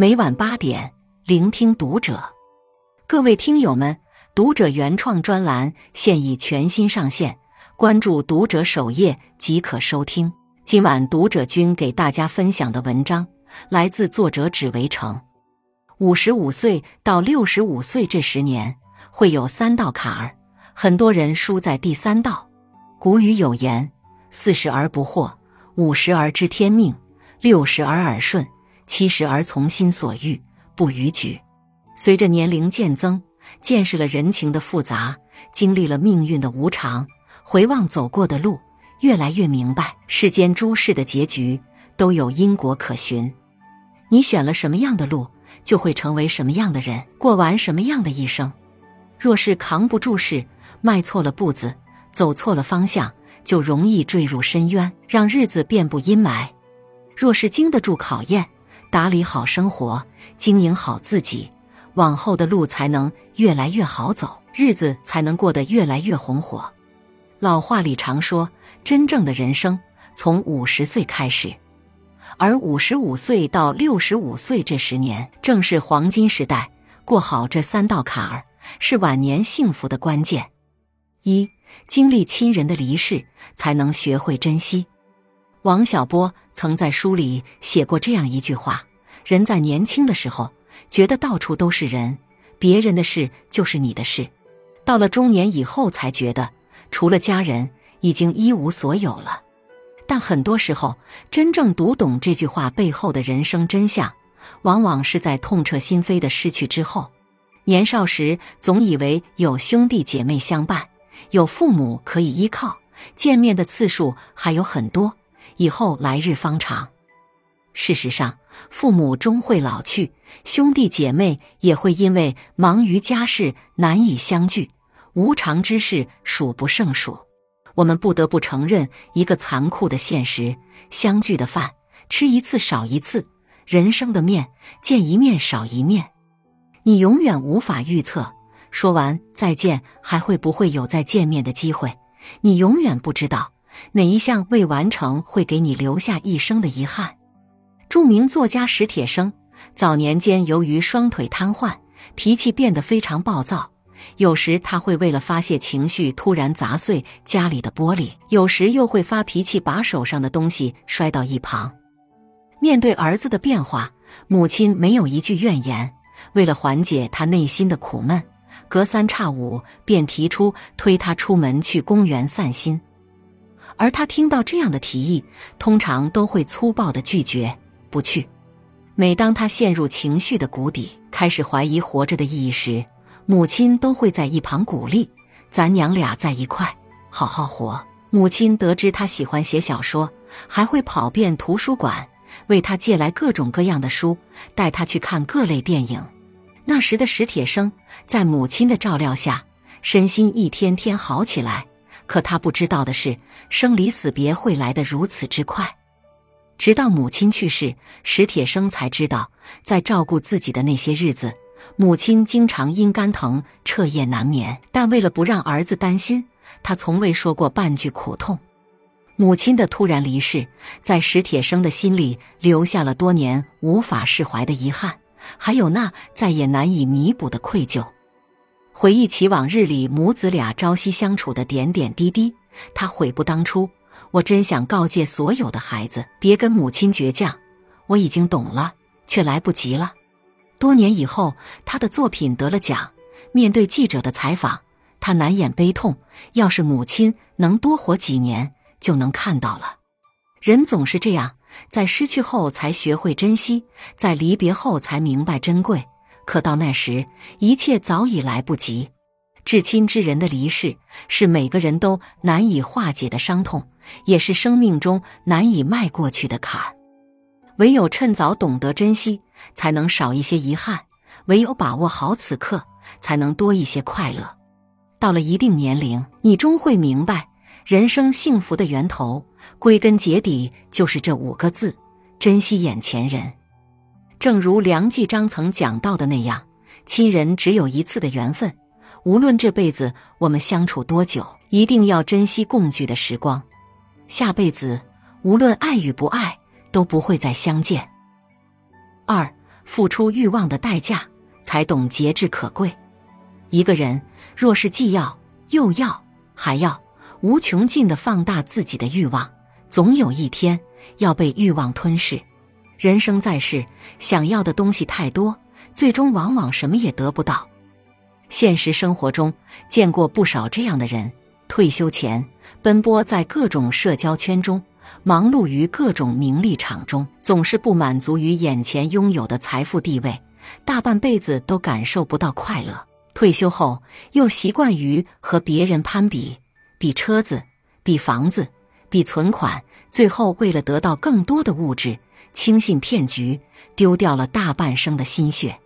每晚八点，聆听读者。各位听友们，读者原创专栏现已全新上线，关注读者首页即可收听。今晚读者君给大家分享的文章来自作者只为城。五十五岁到六十五岁这十年，会有三道坎儿，很多人输在第三道。古语有言：“四十而不惑，五十而知天命，六十而耳顺。”七十而从心所欲不逾矩。随着年龄渐增，见识了人情的复杂，经历了命运的无常，回望走过的路，越来越明白世间诸事的结局都有因果可循。你选了什么样的路，就会成为什么样的人，过完什么样的一生。若是扛不住事，迈错了步子，走错了方向，就容易坠入深渊，让日子遍布阴霾。若是经得住考验，打理好生活，经营好自己，往后的路才能越来越好走，日子才能过得越来越红火。老话里常说，真正的人生从五十岁开始，而五十五岁到六十五岁这十年正是黄金时代。过好这三道坎儿，是晚年幸福的关键。一，经历亲人的离世，才能学会珍惜。王小波曾在书里写过这样一句话：“人在年轻的时候，觉得到处都是人，别人的事就是你的事；到了中年以后，才觉得除了家人，已经一无所有了。”但很多时候，真正读懂这句话背后的人生真相，往往是在痛彻心扉的失去之后。年少时总以为有兄弟姐妹相伴，有父母可以依靠，见面的次数还有很多。以后来日方长。事实上，父母终会老去，兄弟姐妹也会因为忙于家事难以相聚，无常之事数不胜数。我们不得不承认一个残酷的现实：相聚的饭吃一次少一次，人生的面见一面少一面。你永远无法预测，说完再见还会不会有再见面的机会？你永远不知道。哪一项未完成会给你留下一生的遗憾？著名作家史铁生早年间由于双腿瘫痪，脾气变得非常暴躁。有时他会为了发泄情绪，突然砸碎家里的玻璃；有时又会发脾气，把手上的东西摔到一旁。面对儿子的变化，母亲没有一句怨言。为了缓解他内心的苦闷，隔三差五便提出推他出门去公园散心。而他听到这样的提议，通常都会粗暴的拒绝不去。每当他陷入情绪的谷底，开始怀疑活着的意义时，母亲都会在一旁鼓励：“咱娘俩在一块，好好活。”母亲得知他喜欢写小说，还会跑遍图书馆，为他借来各种各样的书，带他去看各类电影。那时的史铁生在母亲的照料下，身心一天天好起来。可他不知道的是，生离死别会来得如此之快。直到母亲去世，史铁生才知道，在照顾自己的那些日子，母亲经常因肝疼彻夜难眠。但为了不让儿子担心，他从未说过半句苦痛。母亲的突然离世，在史铁生的心里留下了多年无法释怀的遗憾，还有那再也难以弥补的愧疚。回忆起往日里母子俩朝夕相处的点点滴滴，他悔不当初。我真想告诫所有的孩子，别跟母亲倔强。我已经懂了，却来不及了。多年以后，他的作品得了奖。面对记者的采访，他难掩悲痛。要是母亲能多活几年，就能看到了。人总是这样，在失去后才学会珍惜，在离别后才明白珍贵。可到那时，一切早已来不及。至亲之人的离世，是每个人都难以化解的伤痛，也是生命中难以迈过去的坎儿。唯有趁早懂得珍惜，才能少一些遗憾；唯有把握好此刻，才能多一些快乐。到了一定年龄，你终会明白，人生幸福的源头，归根结底就是这五个字：珍惜眼前人。正如梁继章曾讲到的那样，亲人只有一次的缘分，无论这辈子我们相处多久，一定要珍惜共聚的时光。下辈子无论爱与不爱，都不会再相见。二，付出欲望的代价，才懂节制可贵。一个人若是既要又要还要，无穷尽的放大自己的欲望，总有一天要被欲望吞噬。人生在世，想要的东西太多，最终往往什么也得不到。现实生活中见过不少这样的人，退休前奔波在各种社交圈中，忙碌于各种名利场中，总是不满足于眼前拥有的财富地位，大半辈子都感受不到快乐。退休后又习惯于和别人攀比，比车子，比房子，比存款，最后为了得到更多的物质，轻信骗局，丢掉了大半生的心血。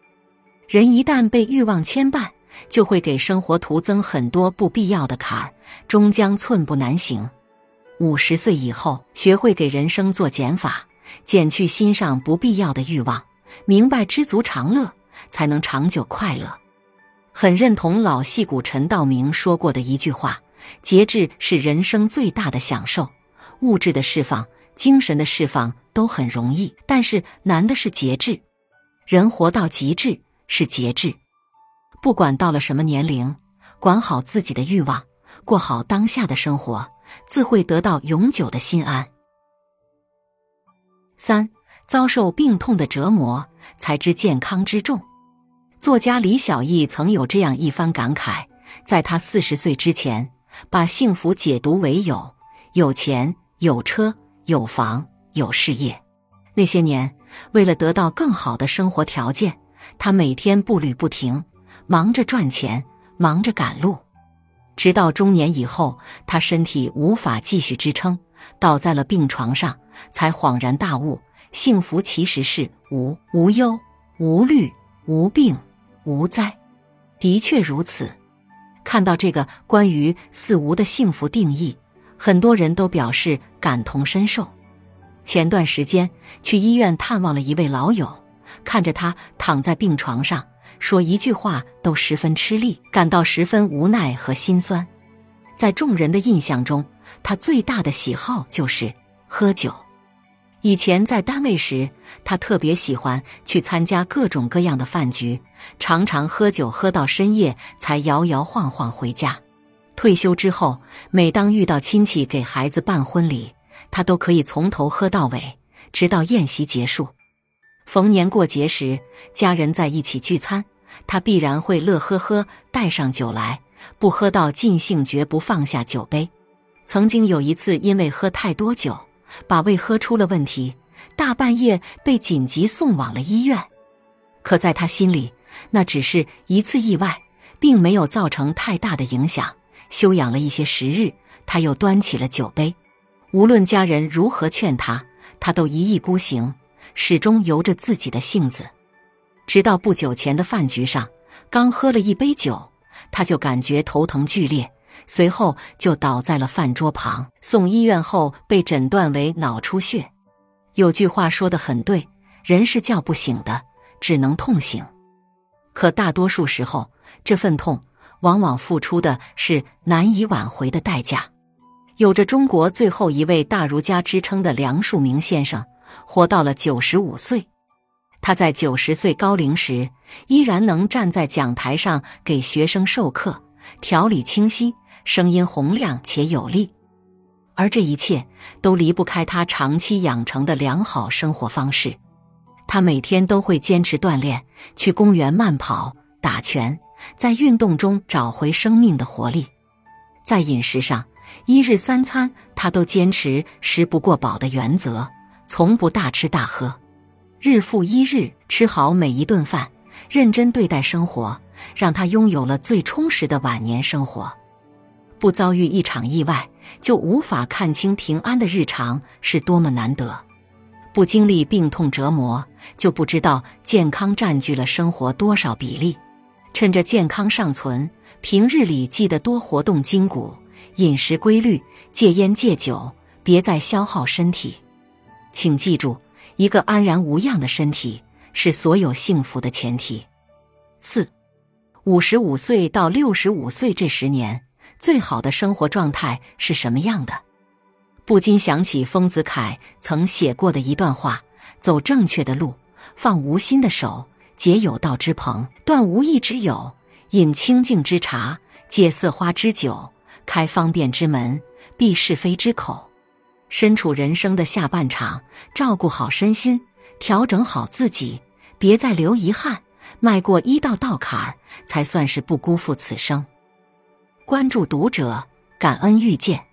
人一旦被欲望牵绊，就会给生活徒增很多不必要的坎儿，终将寸步难行。五十岁以后，学会给人生做减法，减去心上不必要的欲望，明白知足常乐，才能长久快乐。很认同老戏骨陈道明说过的一句话：“节制是人生最大的享受。物质的释放、精神的释放都很容易，但是难的是节制。人活到极致是节制。”不管到了什么年龄，管好自己的欲望，过好当下的生活，自会得到永久的心安。三遭受病痛的折磨，才知健康之重。作家李小艺曾有这样一番感慨：在他四十岁之前，把幸福解读为有有钱、有车、有房、有事业。那些年，为了得到更好的生活条件，他每天步履不停。忙着赚钱，忙着赶路，直到中年以后，他身体无法继续支撑，倒在了病床上，才恍然大悟：幸福其实是无无忧、无虑、无病、无灾。的确如此。看到这个关于“四无”的幸福定义，很多人都表示感同身受。前段时间去医院探望了一位老友，看着他躺在病床上。说一句话都十分吃力，感到十分无奈和心酸。在众人的印象中，他最大的喜好就是喝酒。以前在单位时，他特别喜欢去参加各种各样的饭局，常常喝酒喝到深夜才摇摇晃晃回家。退休之后，每当遇到亲戚给孩子办婚礼，他都可以从头喝到尾，直到宴席结束。逢年过节时，家人在一起聚餐。他必然会乐呵呵带上酒来，不喝到尽兴，绝不放下酒杯。曾经有一次，因为喝太多酒，把胃喝出了问题，大半夜被紧急送往了医院。可在他心里，那只是一次意外，并没有造成太大的影响。休养了一些时日，他又端起了酒杯。无论家人如何劝他，他都一意孤行，始终由着自己的性子。直到不久前的饭局上，刚喝了一杯酒，他就感觉头疼剧烈，随后就倒在了饭桌旁。送医院后，被诊断为脑出血。有句话说的很对：人是叫不醒的，只能痛醒。可大多数时候，这份痛往往付出的是难以挽回的代价。有着“中国最后一位大儒家”之称的梁漱溟先生，活到了九十五岁。他在九十岁高龄时，依然能站在讲台上给学生授课，条理清晰，声音洪亮且有力。而这一切都离不开他长期养成的良好生活方式。他每天都会坚持锻炼，去公园慢跑、打拳，在运动中找回生命的活力。在饮食上，一日三餐他都坚持食不过饱的原则，从不大吃大喝。日复一日吃好每一顿饭，认真对待生活，让他拥有了最充实的晚年生活。不遭遇一场意外，就无法看清平安的日常是多么难得；不经历病痛折磨，就不知道健康占据了生活多少比例。趁着健康尚存，平日里记得多活动筋骨，饮食规律，戒烟戒酒，别再消耗身体。请记住。一个安然无恙的身体是所有幸福的前提。四，五十五岁到六十五岁这十年，最好的生活状态是什么样的？不禁想起丰子恺曾写过的一段话：“走正确的路，放无心的手，结有道之朋，断无义之友，饮清净之茶，解色花之酒，开方便之门，闭是非之口。身处人生的下半场，照顾好身心，调整好自己，别再留遗憾，迈过一道道坎儿，才算是不辜负此生。关注读者，感恩遇见。